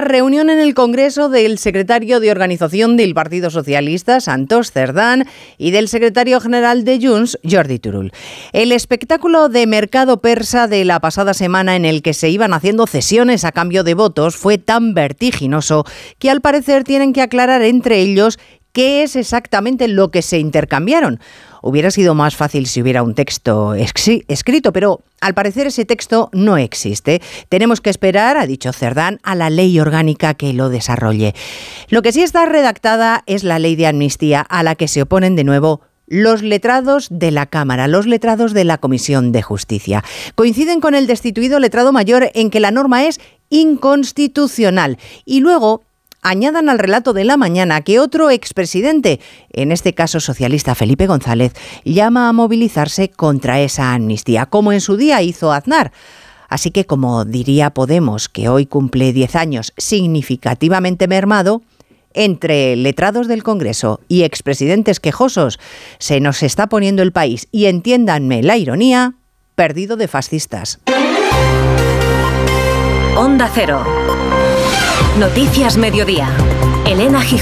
Reunión en el Congreso del secretario de Organización del Partido Socialista, Santos Cerdán, y del secretario general de Junts, Jordi Turul. El espectáculo de mercado persa de la pasada semana en el que se iban haciendo cesiones a cambio de votos fue tan vertiginoso que al parecer tienen que aclarar entre ellos qué es exactamente lo que se intercambiaron. Hubiera sido más fácil si hubiera un texto escrito, pero al parecer ese texto no existe. Tenemos que esperar, ha dicho Cerdán, a la ley orgánica que lo desarrolle. Lo que sí está redactada es la ley de amnistía a la que se oponen de nuevo los letrados de la Cámara, los letrados de la Comisión de Justicia. Coinciden con el destituido letrado mayor en que la norma es inconstitucional y luego añadan al relato de la mañana que otro expresidente, en este caso socialista Felipe González, llama a movilizarse contra esa amnistía, como en su día hizo Aznar. Así que, como diría Podemos, que hoy cumple 10 años significativamente mermado, entre letrados del Congreso y expresidentes quejosos, se nos está poniendo el país, y entiéndanme la ironía, perdido de fascistas. Onda Cero. Noticias Mediodía. Elena Gijón.